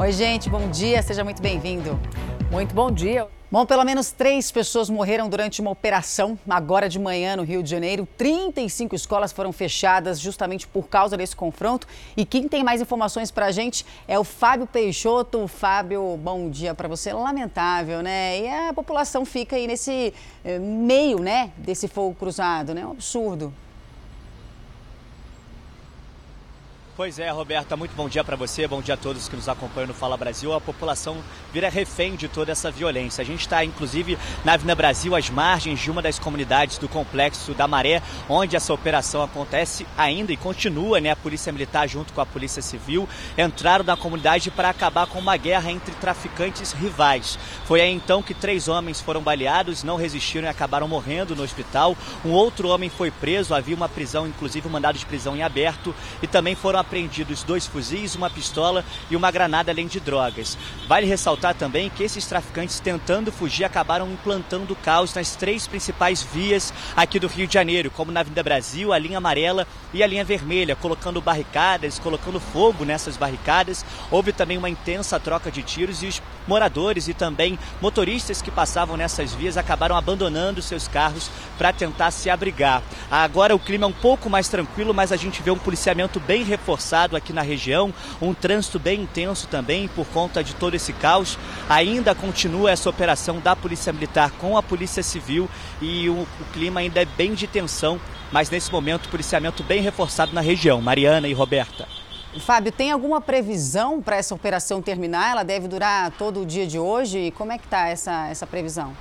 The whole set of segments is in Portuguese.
Oi, gente, bom dia, seja muito bem-vindo. Muito bom dia. Bom, pelo menos três pessoas morreram durante uma operação agora de manhã no Rio de Janeiro. 35 escolas foram fechadas justamente por causa desse confronto. E quem tem mais informações para a gente é o Fábio Peixoto. Fábio, bom dia para você. Lamentável, né? E a população fica aí nesse eh, meio, né, desse fogo cruzado, né? Um absurdo. Pois é, Roberta, muito bom dia para você, bom dia a todos que nos acompanham no Fala Brasil. A população vira refém de toda essa violência. A gente está, inclusive, na Avenida Brasil, às margens de uma das comunidades do complexo da Maré, onde essa operação acontece ainda e continua, né? A Polícia Militar, junto com a Polícia Civil, entraram na comunidade para acabar com uma guerra entre traficantes rivais. Foi aí então que três homens foram baleados, não resistiram e acabaram morrendo no hospital. Um outro homem foi preso, havia uma prisão, inclusive um mandado de prisão em aberto, e também foram apreendidos dois fuzis, uma pistola e uma granada, além de drogas. Vale ressaltar também que esses traficantes, tentando fugir, acabaram implantando caos nas três principais vias aqui do Rio de Janeiro, como na Avenida Brasil, a linha amarela e a linha vermelha, colocando barricadas, colocando fogo nessas barricadas. Houve também uma intensa troca de tiros e os moradores e também motoristas que passavam nessas vias acabaram abandonando seus carros para tentar se abrigar. Agora o clima é um pouco mais tranquilo, mas a gente vê um policiamento bem reforçado aqui na região, um trânsito bem intenso também por conta de todo esse caos. Ainda continua essa operação da Polícia Militar com a Polícia Civil e o, o clima ainda é bem de tensão, mas nesse momento policiamento bem reforçado na região. Mariana e Roberta. Fábio, tem alguma previsão para essa operação terminar? Ela deve durar todo o dia de hoje? E como é que está essa, essa previsão?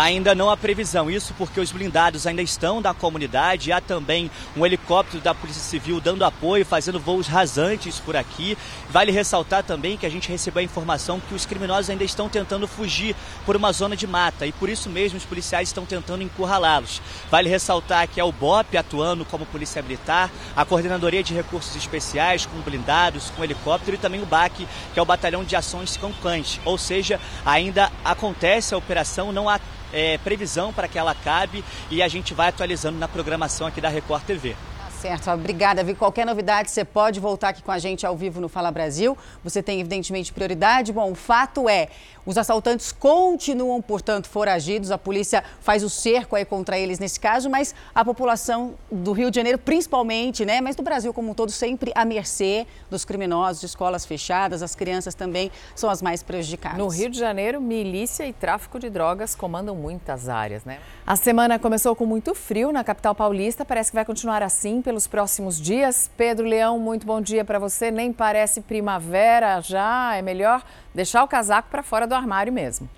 Ainda não há previsão. Isso porque os blindados ainda estão na comunidade. Há também um helicóptero da Polícia Civil dando apoio, fazendo voos rasantes por aqui. Vale ressaltar também que a gente recebeu a informação que os criminosos ainda estão tentando fugir por uma zona de mata e por isso mesmo os policiais estão tentando encurralá-los. Vale ressaltar que é o BOP atuando como polícia militar, a Coordenadoria de Recursos Especiais com blindados, com helicóptero e também o BAC, que é o Batalhão de Ações Campantes. Ou seja, ainda acontece a operação, não há é, previsão para que ela acabe e a gente vai atualizando na programação aqui da Record TV. Certo, obrigada. Vi qualquer novidade, você pode voltar aqui com a gente ao vivo no Fala Brasil. Você tem, evidentemente, prioridade. Bom, o fato é, os assaltantes continuam, portanto, foragidos. A polícia faz o cerco aí contra eles nesse caso, mas a população do Rio de Janeiro, principalmente, né, mas do Brasil como um todo, sempre à mercê dos criminosos, de escolas fechadas. As crianças também são as mais prejudicadas. No Rio de Janeiro, milícia e tráfico de drogas comandam muitas áreas, né? A semana começou com muito frio na capital paulista. Parece que vai continuar assim pelos próximos dias. Pedro Leão, muito bom dia para você. Nem parece primavera já. É melhor deixar o casaco para fora do armário mesmo.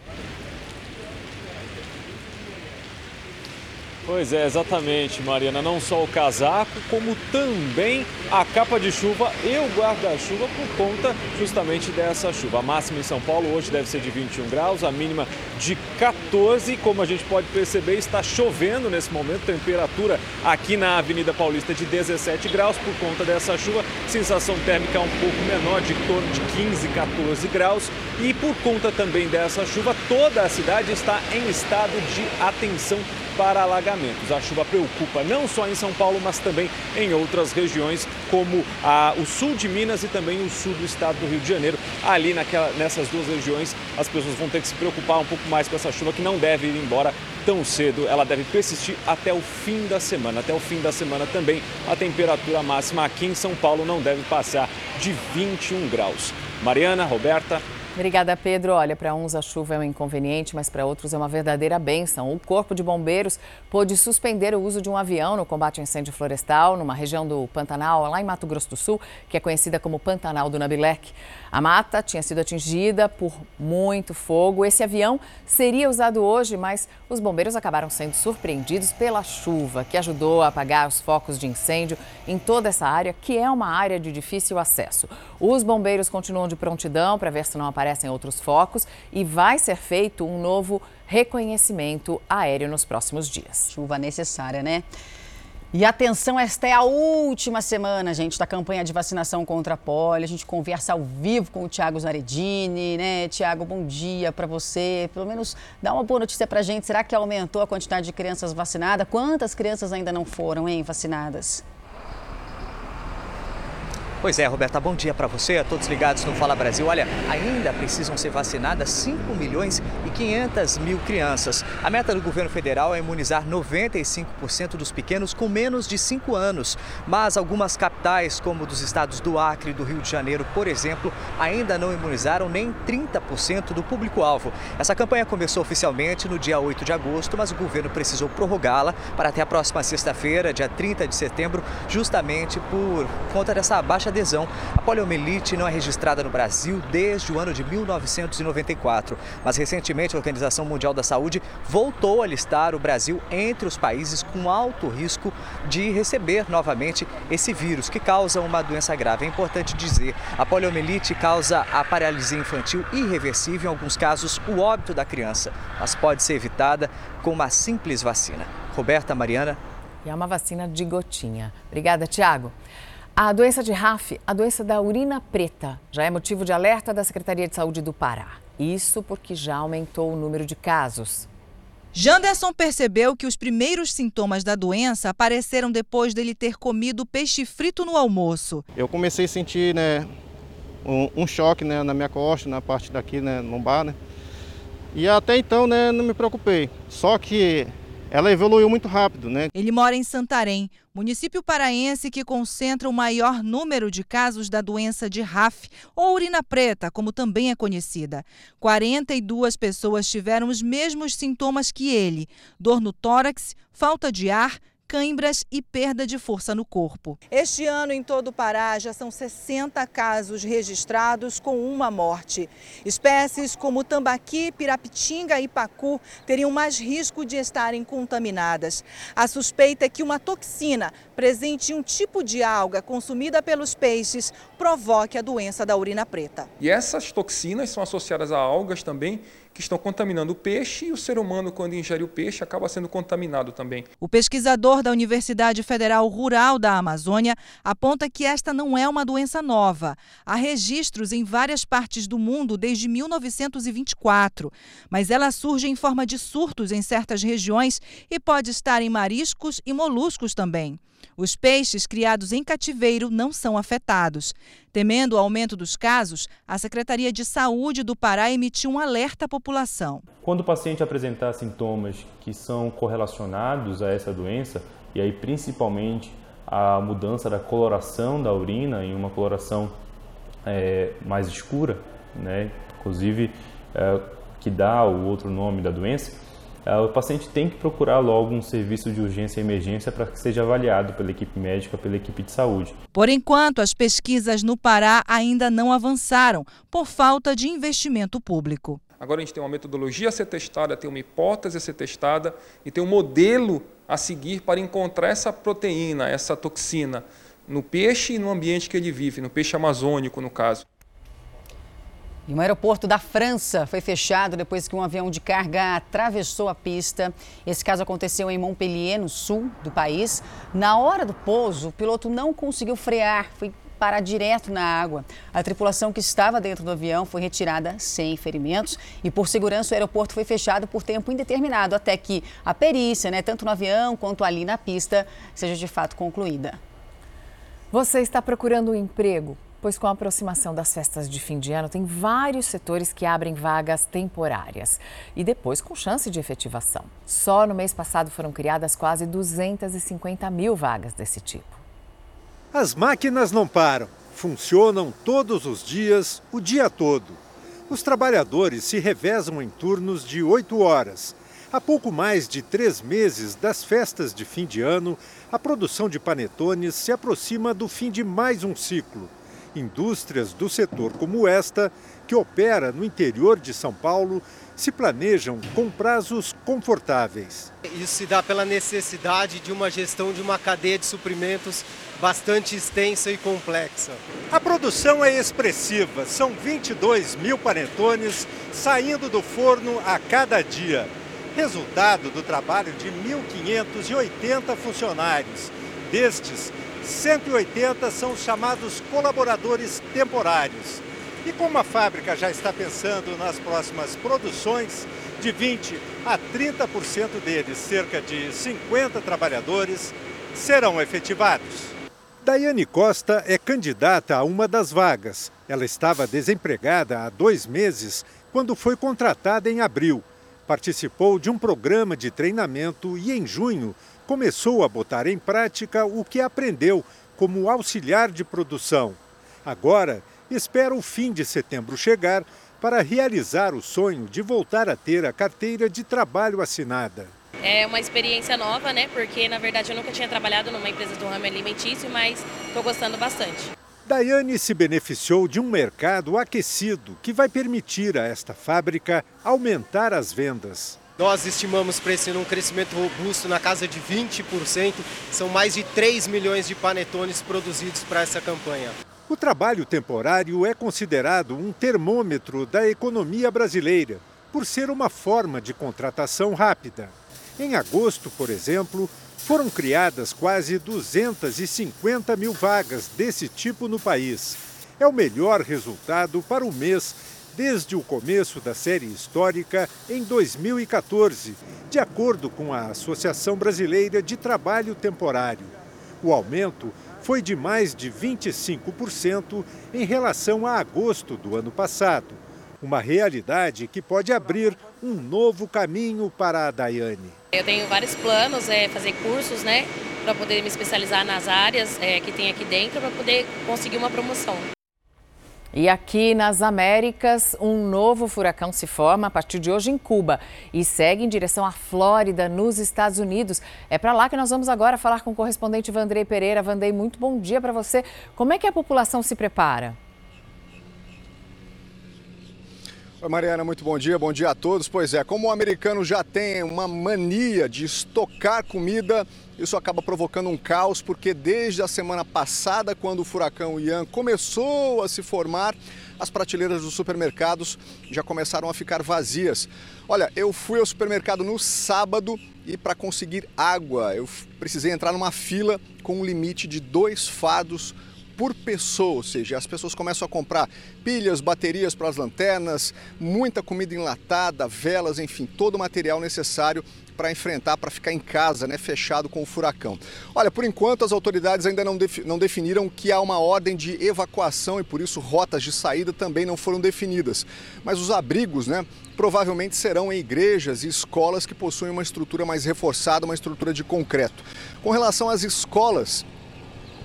Pois é, exatamente, Mariana. Não só o casaco, como também a capa de chuva e o guarda-chuva por conta justamente dessa chuva. A máxima em São Paulo hoje deve ser de 21 graus, a mínima de 14. Como a gente pode perceber, está chovendo nesse momento. Temperatura aqui na Avenida Paulista de 17 graus por conta dessa chuva. Sensação térmica um pouco menor, de torno de 15, 14 graus. E por conta também dessa chuva, toda a cidade está em estado de atenção para alagamentos. A chuva preocupa não só em São Paulo, mas também em outras regiões, como a, o sul de Minas e também o sul do estado do Rio de Janeiro. Ali naquela, nessas duas regiões, as pessoas vão ter que se preocupar um pouco mais com essa chuva que não deve ir embora tão cedo. Ela deve persistir até o fim da semana. Até o fim da semana também, a temperatura máxima aqui em São Paulo não deve passar de 21 graus. Mariana, Roberta, Obrigada, Pedro. Olha, para uns a chuva é um inconveniente, mas para outros é uma verdadeira benção. O Corpo de Bombeiros pôde suspender o uso de um avião no combate ao incêndio florestal numa região do Pantanal, lá em Mato Grosso do Sul, que é conhecida como Pantanal do Nabilec. A mata tinha sido atingida por muito fogo. Esse avião seria usado hoje, mas os bombeiros acabaram sendo surpreendidos pela chuva, que ajudou a apagar os focos de incêndio em toda essa área, que é uma área de difícil acesso. Os bombeiros continuam de prontidão para ver se não aparecem outros focos e vai ser feito um novo reconhecimento aéreo nos próximos dias. Chuva necessária, né? E atenção, esta é a última semana, gente, da campanha de vacinação contra a polio. A gente conversa ao vivo com o Tiago Zaredini, né? Tiago, bom dia para você. Pelo menos dá uma boa notícia para gente. Será que aumentou a quantidade de crianças vacinadas? Quantas crianças ainda não foram, hein, vacinadas? Pois é, Roberta, bom dia para você, a todos ligados no Fala Brasil. Olha, ainda precisam ser vacinadas 5 milhões e 500 mil crianças. A meta do governo federal é imunizar 95% dos pequenos com menos de 5 anos. Mas algumas capitais, como dos estados do Acre e do Rio de Janeiro, por exemplo, ainda não imunizaram nem 30% do público-alvo. Essa campanha começou oficialmente no dia 8 de agosto, mas o governo precisou prorrogá-la para até a próxima sexta-feira, dia 30 de setembro, justamente por conta dessa baixa adesão. A poliomielite não é registrada no Brasil desde o ano de 1994, mas recentemente a Organização Mundial da Saúde voltou a listar o Brasil entre os países com alto risco de receber novamente esse vírus que causa uma doença grave. É importante dizer, a poliomielite causa a paralisia infantil irreversível, em alguns casos o óbito da criança, mas pode ser evitada com uma simples vacina. Roberta Mariana. E é uma vacina de gotinha. Obrigada, Tiago. A doença de RAF, a doença da urina preta, já é motivo de alerta da Secretaria de Saúde do Pará. Isso porque já aumentou o número de casos. Janderson percebeu que os primeiros sintomas da doença apareceram depois dele ter comido peixe frito no almoço. Eu comecei a sentir né, um, um choque né, na minha costa, na parte daqui, né, lombar, né? E até então né, não me preocupei. Só que ela evoluiu muito rápido, né? Ele mora em Santarém, município paraense que concentra o maior número de casos da doença de RAF, ou urina preta, como também é conhecida. 42 pessoas tiveram os mesmos sintomas que ele: dor no tórax, falta de ar, cãibras e perda de força no corpo. Este ano, em todo o Pará, já são 60 casos registrados com uma morte. Espécies como tambaqui, pirapitinga e pacu teriam mais risco de estarem contaminadas. A suspeita é que uma toxina presente em um tipo de alga consumida pelos peixes provoque a doença da urina preta. E essas toxinas são associadas a algas também que estão contaminando o peixe e o ser humano, quando ingere o peixe, acaba sendo contaminado também. O pesquisador da Universidade Federal Rural da Amazônia aponta que esta não é uma doença nova. Há registros em várias partes do mundo desde 1924, mas ela surge em forma de surtos em certas regiões e pode estar em mariscos e moluscos também. Os peixes criados em cativeiro não são afetados. Temendo o aumento dos casos, a Secretaria de Saúde do Pará emitiu um alerta à população. Quando o paciente apresentar sintomas que são correlacionados a essa doença, e aí principalmente a mudança da coloração da urina em uma coloração é, mais escura, né? inclusive é, que dá o outro nome da doença, o paciente tem que procurar logo um serviço de urgência e emergência para que seja avaliado pela equipe médica, pela equipe de saúde. Por enquanto, as pesquisas no Pará ainda não avançaram por falta de investimento público. Agora a gente tem uma metodologia a ser testada, tem uma hipótese a ser testada e tem um modelo a seguir para encontrar essa proteína, essa toxina no peixe e no ambiente que ele vive, no peixe amazônico, no caso. E um aeroporto da França foi fechado depois que um avião de carga atravessou a pista. Esse caso aconteceu em Montpellier, no sul do país. Na hora do pouso, o piloto não conseguiu frear, foi parar direto na água. A tripulação que estava dentro do avião foi retirada sem ferimentos e, por segurança, o aeroporto foi fechado por tempo indeterminado até que a perícia, né, tanto no avião quanto ali na pista, seja de fato concluída. Você está procurando um emprego? Pois com a aproximação das festas de fim de ano, tem vários setores que abrem vagas temporárias e depois com chance de efetivação. Só no mês passado foram criadas quase 250 mil vagas desse tipo. As máquinas não param, funcionam todos os dias, o dia todo. Os trabalhadores se revezam em turnos de oito horas. Há pouco mais de três meses das festas de fim de ano, a produção de panetones se aproxima do fim de mais um ciclo indústrias do setor como esta, que opera no interior de São Paulo, se planejam com prazos confortáveis. Isso se dá pela necessidade de uma gestão de uma cadeia de suprimentos bastante extensa e complexa. A produção é expressiva, são 22 mil panetones saindo do forno a cada dia. Resultado do trabalho de 1.580 funcionários. Destes, 180 são os chamados colaboradores temporários. E como a fábrica já está pensando nas próximas produções, de 20 a 30% deles, cerca de 50 trabalhadores, serão efetivados. Daiane Costa é candidata a uma das vagas. Ela estava desempregada há dois meses quando foi contratada em abril. Participou de um programa de treinamento e, em junho, começou a botar em prática o que aprendeu como auxiliar de produção. Agora, espera o fim de setembro chegar para realizar o sonho de voltar a ter a carteira de trabalho assinada. É uma experiência nova, né? Porque na verdade eu nunca tinha trabalhado numa empresa do ramo alimentício, mas estou gostando bastante. Daiane se beneficiou de um mercado aquecido que vai permitir a esta fábrica aumentar as vendas. Nós estimamos para esse um crescimento robusto na casa de 20%. São mais de 3 milhões de panetones produzidos para essa campanha. O trabalho temporário é considerado um termômetro da economia brasileira, por ser uma forma de contratação rápida. Em agosto, por exemplo, foram criadas quase 250 mil vagas desse tipo no país. É o melhor resultado para o mês desde o começo da série histórica em 2014, de acordo com a Associação Brasileira de Trabalho Temporário. O aumento foi de mais de 25% em relação a agosto do ano passado. Uma realidade que pode abrir um novo caminho para a Daiane. Eu tenho vários planos, é fazer cursos, né, para poder me especializar nas áreas é, que tem aqui dentro, para poder conseguir uma promoção. E aqui nas Américas, um novo furacão se forma a partir de hoje em Cuba e segue em direção à Flórida, nos Estados Unidos. É para lá que nós vamos agora falar com o correspondente Vandrei Pereira. Vandrei, muito bom dia para você. Como é que a população se prepara? Mariana, muito bom dia, bom dia a todos. Pois é, como o americano já tem uma mania de estocar comida, isso acaba provocando um caos, porque desde a semana passada, quando o furacão Ian começou a se formar, as prateleiras dos supermercados já começaram a ficar vazias. Olha, eu fui ao supermercado no sábado e para conseguir água, eu precisei entrar numa fila com um limite de dois fados por pessoa, ou seja, as pessoas começam a comprar pilhas, baterias para as lanternas, muita comida enlatada, velas, enfim, todo o material necessário para enfrentar, para ficar em casa, né, fechado com o furacão. Olha, por enquanto as autoridades ainda não, defi não definiram que há uma ordem de evacuação e por isso rotas de saída também não foram definidas. Mas os abrigos, né, provavelmente serão em igrejas e escolas que possuem uma estrutura mais reforçada, uma estrutura de concreto. Com relação às escolas,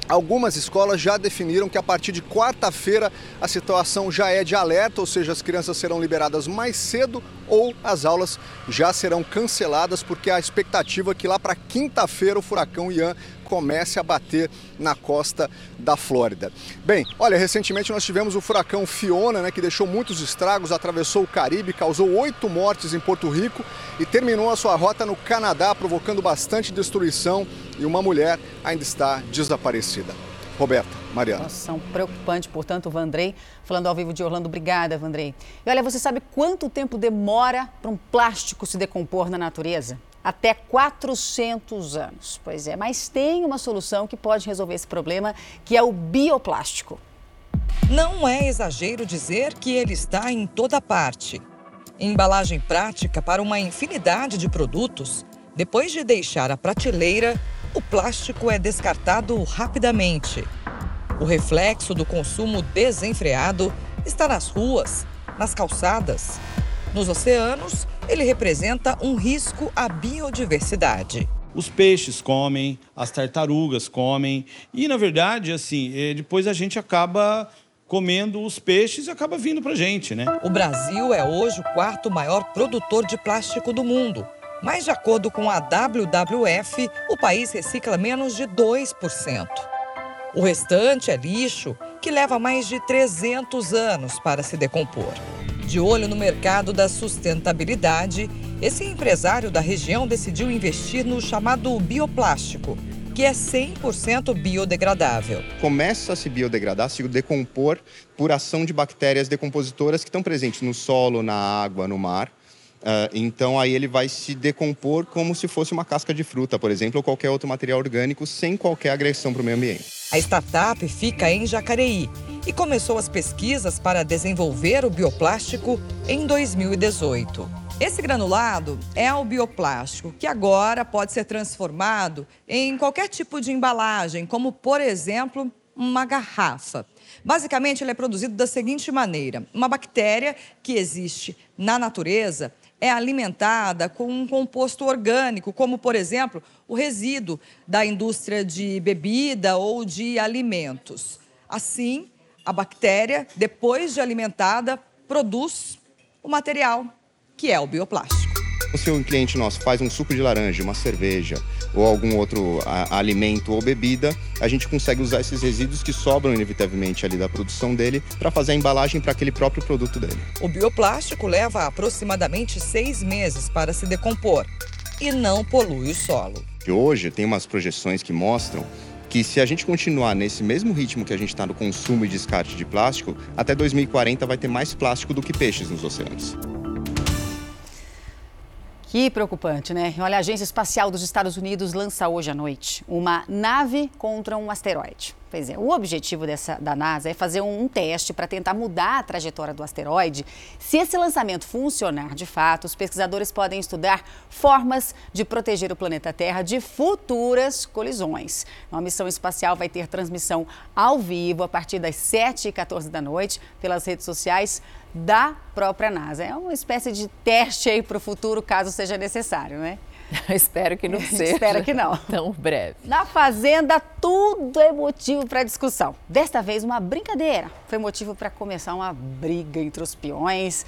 Algumas escolas já definiram que a partir de quarta-feira a situação já é de alerta, ou seja, as crianças serão liberadas mais cedo ou as aulas já serão canceladas, porque a expectativa é que lá para quinta-feira o furacão Ian comece a bater na costa da Flórida. Bem, olha, recentemente nós tivemos o furacão Fiona, né, que deixou muitos estragos, atravessou o Caribe, causou oito mortes em Porto Rico e terminou a sua rota no Canadá, provocando bastante destruição e uma mulher ainda está desaparecida. Roberta, Mariana. Situação preocupante, portanto, Vandrei, falando ao vivo de Orlando. Obrigada, Vandrei. E olha, você sabe quanto tempo demora para um plástico se decompor na natureza? Até 400 anos. Pois é, mas tem uma solução que pode resolver esse problema, que é o bioplástico. Não é exagero dizer que ele está em toda parte. Embalagem prática para uma infinidade de produtos, depois de deixar a prateleira, o plástico é descartado rapidamente. O reflexo do consumo desenfreado está nas ruas, nas calçadas. Nos oceanos, ele representa um risco à biodiversidade. Os peixes comem, as tartarugas comem e, na verdade, assim, eh, depois a gente acaba comendo os peixes e acaba vindo para gente, né? O Brasil é hoje o quarto maior produtor de plástico do mundo mas, de acordo com a WWF, o país recicla menos de 2%. O restante é lixo que leva mais de 300 anos para se decompor. De olho no mercado da sustentabilidade, esse empresário da região decidiu investir no chamado bioplástico, que é 100% biodegradável. Começa a se biodegradar, se decompor por ação de bactérias decompositoras que estão presentes no solo, na água, no mar Uh, então aí ele vai se decompor como se fosse uma casca de fruta, por exemplo, ou qualquer outro material orgânico, sem qualquer agressão para o meio ambiente. A startup fica em Jacareí e começou as pesquisas para desenvolver o bioplástico em 2018. Esse granulado é o bioplástico, que agora pode ser transformado em qualquer tipo de embalagem, como, por exemplo, uma garrafa. Basicamente, ele é produzido da seguinte maneira: uma bactéria que existe na natureza é alimentada com um composto orgânico, como, por exemplo, o resíduo da indústria de bebida ou de alimentos. Assim, a bactéria, depois de alimentada, produz o material que é o bioplástico. Se um cliente nosso faz um suco de laranja, uma cerveja ou algum outro a, alimento ou bebida, a gente consegue usar esses resíduos que sobram inevitavelmente ali da produção dele para fazer a embalagem para aquele próprio produto dele. O bioplástico leva aproximadamente seis meses para se decompor e não polui o solo. E hoje tem umas projeções que mostram que se a gente continuar nesse mesmo ritmo que a gente está no consumo e descarte de plástico, até 2040 vai ter mais plástico do que peixes nos oceanos. Que preocupante, né? Olha, a Agência Espacial dos Estados Unidos lança hoje à noite uma nave contra um asteroide. Pois é, o objetivo dessa, da NASA é fazer um, um teste para tentar mudar a trajetória do asteroide. Se esse lançamento funcionar de fato, os pesquisadores podem estudar formas de proteger o planeta Terra de futuras colisões. A missão espacial vai ter transmissão ao vivo a partir das 7h14 da noite pelas redes sociais da própria NASA. É uma espécie de teste aí para o futuro, caso seja necessário, né? Espero que não seja. Espero que não. Tão breve. Na Fazenda, tudo é motivo para discussão. Desta vez, uma brincadeira foi motivo para começar uma briga entre os peões.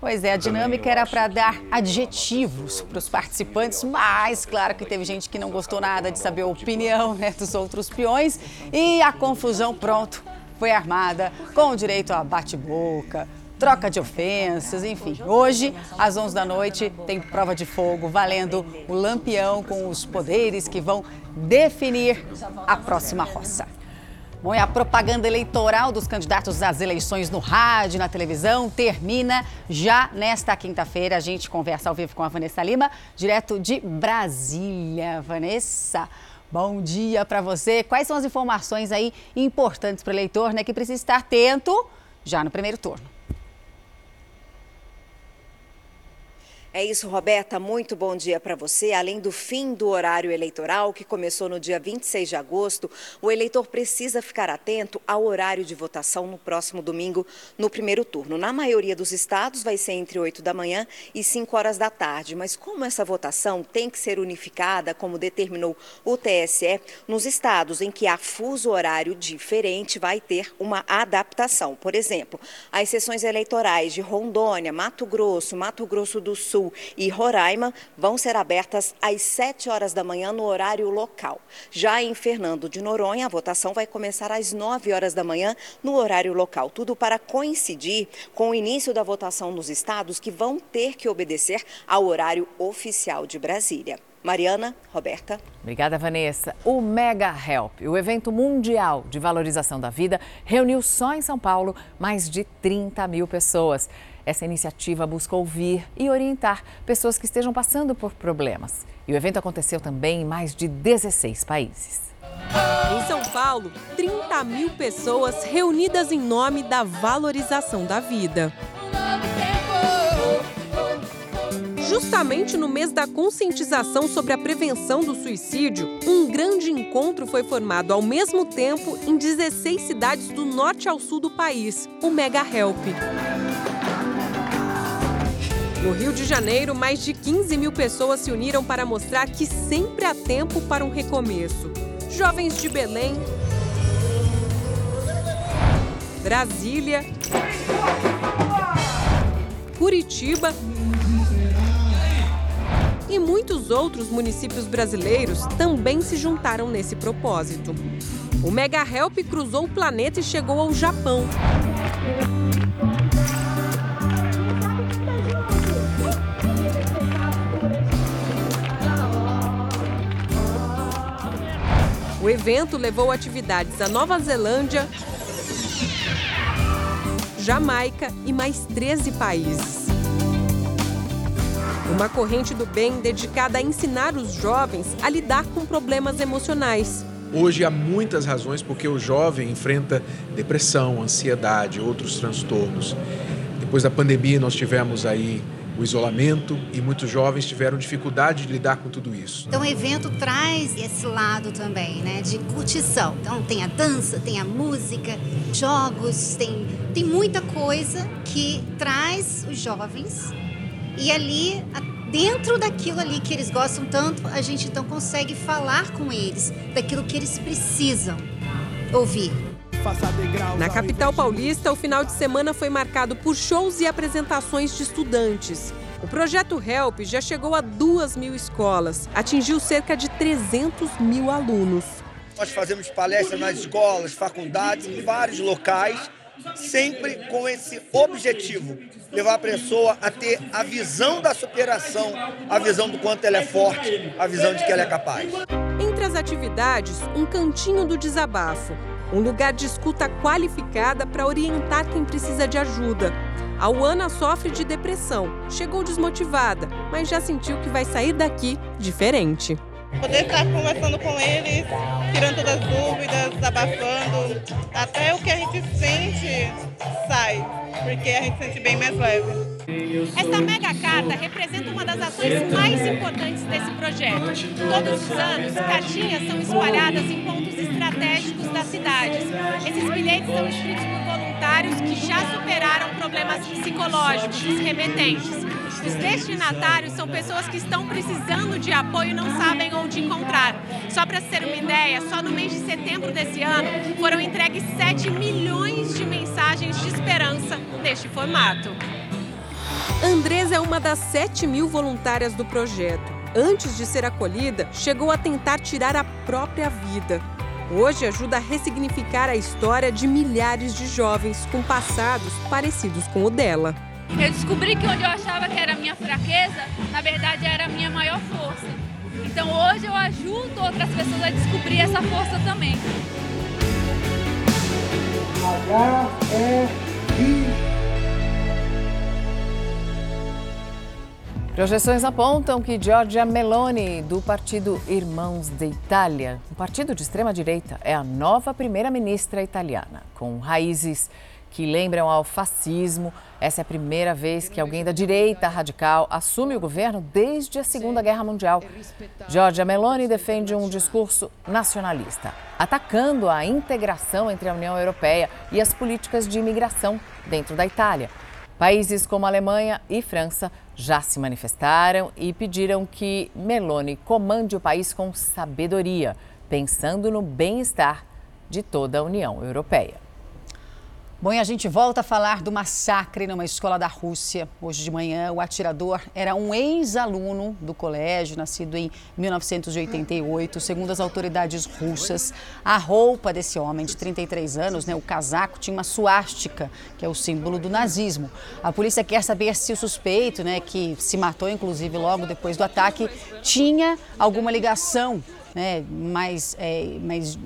Pois é, a dinâmica era para dar adjetivos para os participantes, mas claro que teve gente que não gostou nada de saber a opinião né, dos outros peões e a confusão, pronto, foi armada com direito a bate-boca, troca de ofensas, enfim. Hoje, às 11 da noite, tem prova de fogo valendo o lampião com os poderes que vão definir a próxima roça. Bom, e a propaganda eleitoral dos candidatos às eleições no rádio, na televisão, termina já nesta quinta-feira. A gente conversa ao vivo com a Vanessa Lima, direto de Brasília. Vanessa, bom dia para você. Quais são as informações aí importantes para o eleitor, né, que precisa estar atento já no primeiro turno? É isso, Roberta. Muito bom dia para você. Além do fim do horário eleitoral, que começou no dia 26 de agosto, o eleitor precisa ficar atento ao horário de votação no próximo domingo, no primeiro turno. Na maioria dos estados, vai ser entre 8 da manhã e 5 horas da tarde. Mas como essa votação tem que ser unificada, como determinou o TSE, nos estados em que há fuso horário diferente, vai ter uma adaptação. Por exemplo, as sessões eleitorais de Rondônia, Mato Grosso, Mato Grosso do Sul, E Roraima vão ser abertas às 7 horas da manhã no horário local. Já em Fernando de Noronha, a votação vai começar às 9 horas da manhã no horário local. Tudo para coincidir com o início da votação nos estados que vão ter que obedecer ao horário oficial de Brasília. Mariana, Roberta. Obrigada, Vanessa. O Mega Help, o evento mundial de valorização da vida, reuniu só em São Paulo mais de 30 mil pessoas. Essa iniciativa busca ouvir e orientar pessoas que estejam passando por problemas. E o evento aconteceu também em mais de 16 países. Em São Paulo, 30 mil pessoas reunidas em nome da valorização da vida. Justamente no mês da conscientização sobre a prevenção do suicídio, um grande encontro foi formado ao mesmo tempo em 16 cidades do norte ao sul do país, o Mega Help. No Rio de Janeiro, mais de 15 mil pessoas se uniram para mostrar que sempre há tempo para um recomeço. Jovens de Belém, Brasília, Curitiba e muitos outros municípios brasileiros também se juntaram nesse propósito. O Mega Help cruzou o planeta e chegou ao Japão. O evento levou atividades à Nova Zelândia, Jamaica e mais 13 países. Uma corrente do bem dedicada a ensinar os jovens a lidar com problemas emocionais. Hoje há muitas razões porque o jovem enfrenta depressão, ansiedade, outros transtornos. Depois da pandemia nós tivemos aí o isolamento e muitos jovens tiveram dificuldade de lidar com tudo isso. Então o evento traz esse lado também, né, de curtição. Então tem a dança, tem a música, jogos, tem, tem muita coisa que traz os jovens e ali dentro daquilo ali que eles gostam tanto, a gente então consegue falar com eles daquilo que eles precisam ouvir. Na capital paulista, o final de semana foi marcado por shows e apresentações de estudantes. O projeto HELP já chegou a duas mil escolas, atingiu cerca de 300 mil alunos. Nós fazemos palestras nas escolas, faculdades, em vários locais, sempre com esse objetivo: levar a pessoa a ter a visão da superação, a visão do quanto ela é forte, a visão de que ela é capaz. Entre as atividades, um cantinho do desabafo um lugar de escuta qualificada para orientar quem precisa de ajuda. A Uana sofre de depressão, chegou desmotivada, mas já sentiu que vai sair daqui diferente. Poder estar conversando com eles, tirando todas as dúvidas, desabafando, até o que a gente sente sai, porque a gente sente bem mais leve. Esta mega carta representa uma das ações mais importantes desse projeto. Todos os anos, cartinhas são espalhadas em pontos estratégicos das cidades. Esses bilhetes são escritos por voluntários que já superaram problemas psicológicos, os remetentes. Os destinatários são pessoas que estão precisando de apoio e não sabem onde encontrar. Só para ter uma ideia, só no mês de setembro desse ano foram entregues 7 milhões de mensagens de esperança neste formato. Andresa é uma das 7 mil voluntárias do projeto. Antes de ser acolhida, chegou a tentar tirar a própria vida. Hoje ajuda a ressignificar a história de milhares de jovens com passados parecidos com o dela. Eu descobri que onde eu achava que era a minha fraqueza, na verdade era a minha maior força. Então hoje eu ajudo outras pessoas a descobrir essa força também. H é Projeções apontam que Giorgia Meloni, do partido Irmãos de Itália, um partido de extrema-direita, é a nova primeira-ministra italiana, com raízes que lembram ao fascismo. Essa é a primeira vez que alguém da direita radical assume o governo desde a Segunda Guerra Mundial. Giorgia Meloni defende um discurso nacionalista, atacando a integração entre a União Europeia e as políticas de imigração dentro da Itália. Países como Alemanha e França já se manifestaram e pediram que Meloni comande o país com sabedoria, pensando no bem-estar de toda a União Europeia. Bom, e a gente volta a falar do massacre numa escola da Rússia. Hoje de manhã, o atirador era um ex-aluno do colégio, nascido em 1988. Segundo as autoridades russas, a roupa desse homem de 33 anos, né, o casaco, tinha uma suástica, que é o símbolo do nazismo. A polícia quer saber se o suspeito, né, que se matou inclusive logo depois do ataque, tinha alguma ligação né, mais, é, mais,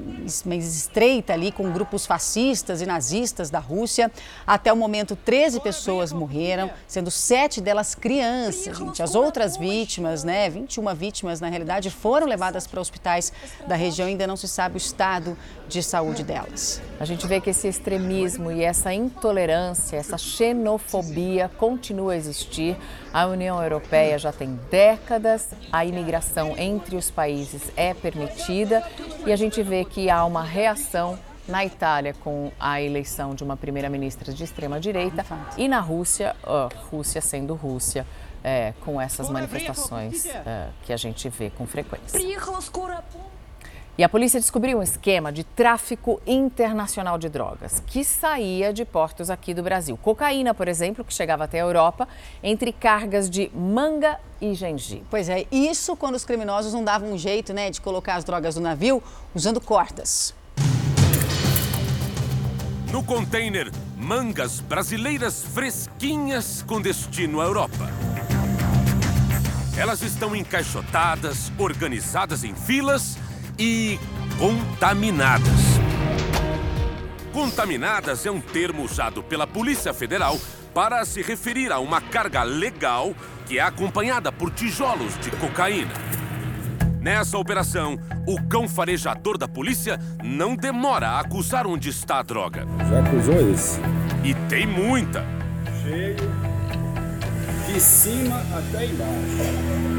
mais estreita ali com grupos fascistas e nazistas da Rússia. Até o momento, 13 pessoas morreram, sendo sete delas crianças. Gente. As outras vítimas, né, 21 vítimas na realidade, foram levadas para hospitais da região. Ainda não se sabe o estado de saúde delas. A gente vê que esse extremismo e essa intolerância, essa xenofobia continua a existir. A União Europeia já tem décadas, a imigração entre os países é permitida e a gente vê que há uma reação na Itália com a eleição de uma primeira-ministra de extrema-direita e na Rússia, Rússia sendo Rússia, é, com essas manifestações é, que a gente vê com frequência. E a polícia descobriu um esquema de tráfico internacional de drogas que saía de portos aqui do Brasil. Cocaína, por exemplo, que chegava até a Europa, entre cargas de manga e gengibre. Pois é, isso quando os criminosos não davam um jeito né, de colocar as drogas no navio usando cordas. No container, mangas brasileiras fresquinhas com destino à Europa. Elas estão encaixotadas, organizadas em filas e contaminadas. Contaminadas é um termo usado pela Polícia Federal para se referir a uma carga legal que é acompanhada por tijolos de cocaína. Nessa operação, o cão farejador da polícia não demora a acusar onde está a droga. Já acusou esse? E tem muita. Cheio. de cima até embaixo.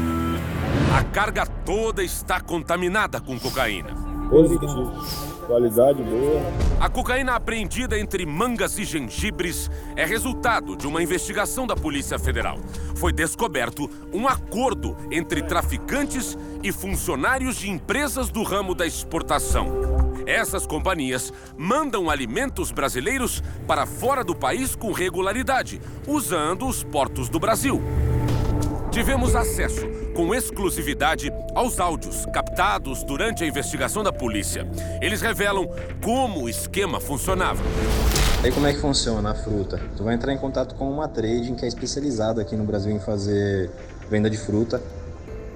A carga toda está contaminada com cocaína. Positivo. Qualidade boa. A cocaína apreendida entre mangas e gengibres é resultado de uma investigação da Polícia Federal. Foi descoberto um acordo entre traficantes e funcionários de empresas do ramo da exportação. Essas companhias mandam alimentos brasileiros para fora do país com regularidade, usando os portos do Brasil. Tivemos acesso, com exclusividade, aos áudios captados durante a investigação da polícia. Eles revelam como o esquema funcionava. Aí como é que funciona a fruta? Tu vai entrar em contato com uma trading que é especializada aqui no Brasil em fazer venda de fruta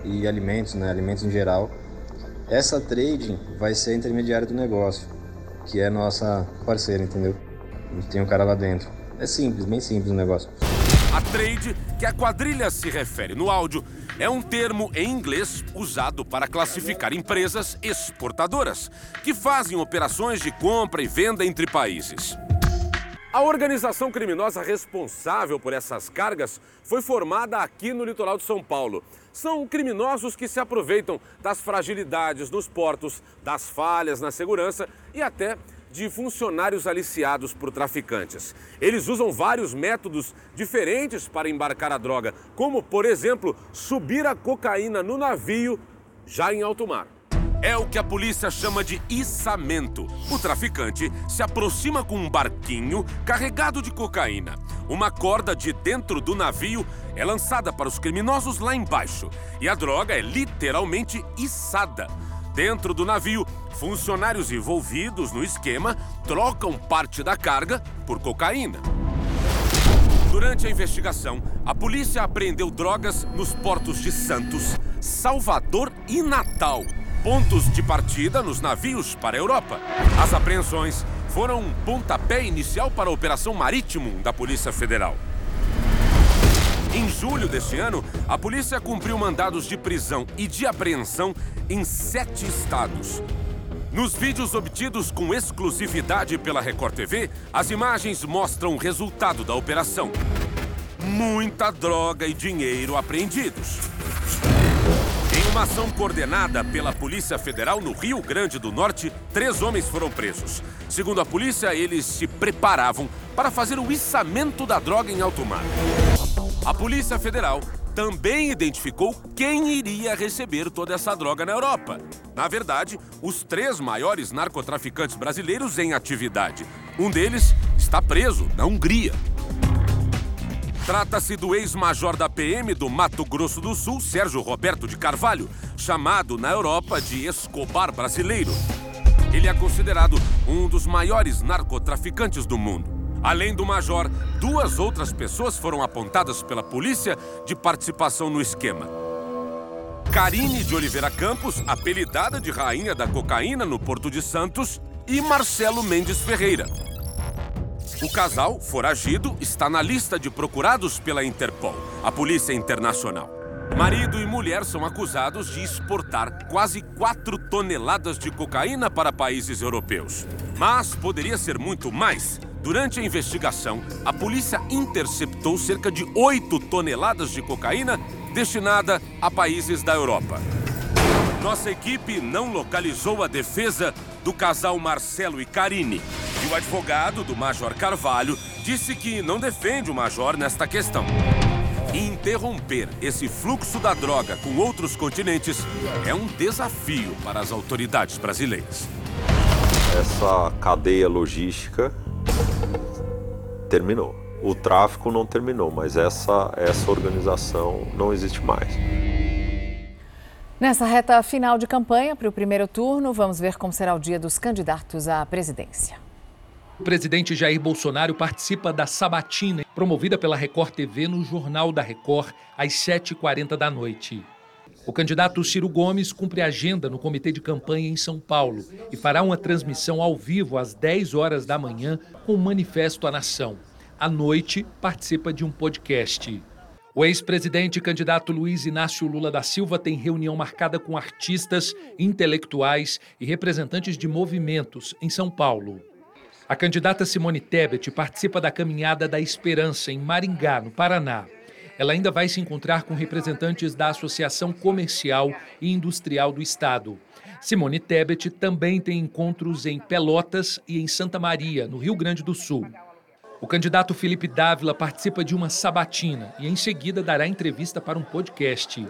e alimentos, né, alimentos em geral. Essa trading vai ser a intermediária do negócio, que é nossa parceira, entendeu? A gente tem um cara lá dentro. É simples, bem simples o negócio. A trade, que a quadrilha se refere no áudio, é um termo em inglês usado para classificar empresas exportadoras que fazem operações de compra e venda entre países. A organização criminosa responsável por essas cargas foi formada aqui no litoral de São Paulo. São criminosos que se aproveitam das fragilidades nos portos, das falhas na segurança e até de funcionários aliciados por traficantes. Eles usam vários métodos diferentes para embarcar a droga, como, por exemplo, subir a cocaína no navio já em alto mar. É o que a polícia chama de içamento. O traficante se aproxima com um barquinho carregado de cocaína. Uma corda de dentro do navio é lançada para os criminosos lá embaixo e a droga é literalmente içada. Dentro do navio, funcionários envolvidos no esquema trocam parte da carga por cocaína. Durante a investigação, a polícia apreendeu drogas nos portos de Santos, Salvador e Natal, pontos de partida nos navios para a Europa. As apreensões foram um pontapé inicial para a Operação Marítimo da Polícia Federal. Em julho deste ano, a polícia cumpriu mandados de prisão e de apreensão em sete estados. Nos vídeos obtidos com exclusividade pela Record TV, as imagens mostram o resultado da operação. Muita droga e dinheiro apreendidos. Em uma ação coordenada pela Polícia Federal no Rio Grande do Norte, três homens foram presos. Segundo a polícia, eles se preparavam para fazer o içamento da droga em alto mar. A Polícia Federal também identificou quem iria receber toda essa droga na Europa. Na verdade, os três maiores narcotraficantes brasileiros em atividade. Um deles está preso na Hungria. Trata-se do ex-major da PM do Mato Grosso do Sul, Sérgio Roberto de Carvalho, chamado na Europa de Escobar brasileiro. Ele é considerado um dos maiores narcotraficantes do mundo. Além do major, duas outras pessoas foram apontadas pela polícia de participação no esquema. Karine de Oliveira Campos, apelidada de Rainha da Cocaína no Porto de Santos, e Marcelo Mendes Ferreira. O casal, foragido, está na lista de procurados pela Interpol, a Polícia Internacional. Marido e mulher são acusados de exportar quase 4 toneladas de cocaína para países europeus. Mas poderia ser muito mais. Durante a investigação, a polícia interceptou cerca de 8 toneladas de cocaína destinada a países da Europa. Nossa equipe não localizou a defesa do casal Marcelo e Karine. E o advogado do Major Carvalho disse que não defende o Major nesta questão. Interromper esse fluxo da droga com outros continentes é um desafio para as autoridades brasileiras. Essa cadeia logística terminou. O tráfico não terminou, mas essa, essa organização não existe mais. Nessa reta final de campanha para o primeiro turno, vamos ver como será o dia dos candidatos à presidência. O presidente Jair Bolsonaro participa da sabatina promovida pela Record TV no Jornal da Record às 7h40 da noite. O candidato Ciro Gomes cumpre agenda no comitê de campanha em São Paulo e fará uma transmissão ao vivo às 10 horas da manhã com o Manifesto à Nação. À noite, participa de um podcast. O ex-presidente candidato Luiz Inácio Lula da Silva tem reunião marcada com artistas, intelectuais e representantes de movimentos em São Paulo. A candidata Simone Tebet participa da Caminhada da Esperança em Maringá, no Paraná. ela ainda vai se encontrar com representantes da Associação Comercial e Industrial do Estado. Simone Tebet também tem encontros em Pelotas e em Santa Maria, no Rio Grande do Sul. O candidato Felipe Dávila participa de uma sabatina e em seguida dará entrevista para um podcast.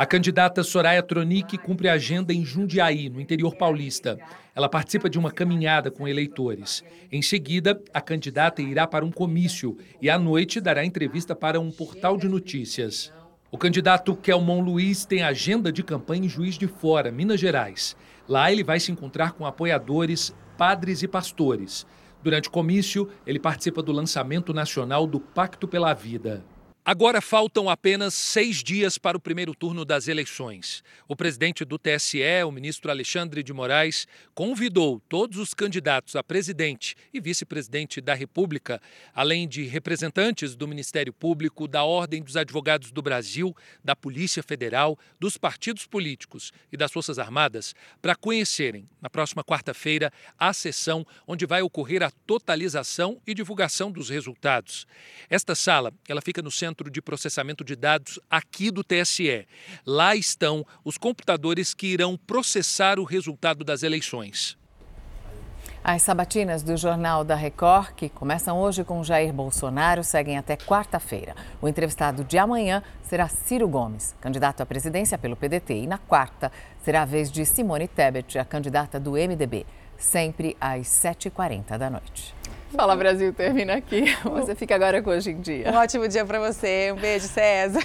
A candidata Soraya Tronic cumpre a agenda em Jundiaí, no interior paulista. Ela participa de uma caminhada com eleitores. Em seguida, a candidata irá para um comício e à noite dará entrevista para um portal de notícias. O candidato Kelmon Luiz tem agenda de campanha em Juiz de Fora, Minas Gerais. Lá ele vai se encontrar com apoiadores, padres e pastores. Durante o comício, ele participa do lançamento nacional do Pacto pela Vida. Agora faltam apenas seis dias para o primeiro turno das eleições. O presidente do TSE, o ministro Alexandre de Moraes, convidou todos os candidatos a presidente e vice-presidente da República, além de representantes do Ministério Público, da Ordem dos Advogados do Brasil, da Polícia Federal, dos partidos políticos e das Forças Armadas, para conhecerem, na próxima quarta-feira, a sessão onde vai ocorrer a totalização e divulgação dos resultados. Esta sala, ela fica no centro Centro de Processamento de Dados aqui do TSE. Lá estão os computadores que irão processar o resultado das eleições. As sabatinas do Jornal da Record, que começam hoje com Jair Bolsonaro, seguem até quarta-feira. O entrevistado de amanhã será Ciro Gomes, candidato à presidência pelo PDT. E na quarta será a vez de Simone Tebet, a candidata do MDB, sempre às 7h40 da noite. Fala Brasil termina aqui. Você fica agora com Hoje em Dia. Um ótimo dia para você. Um beijo, César.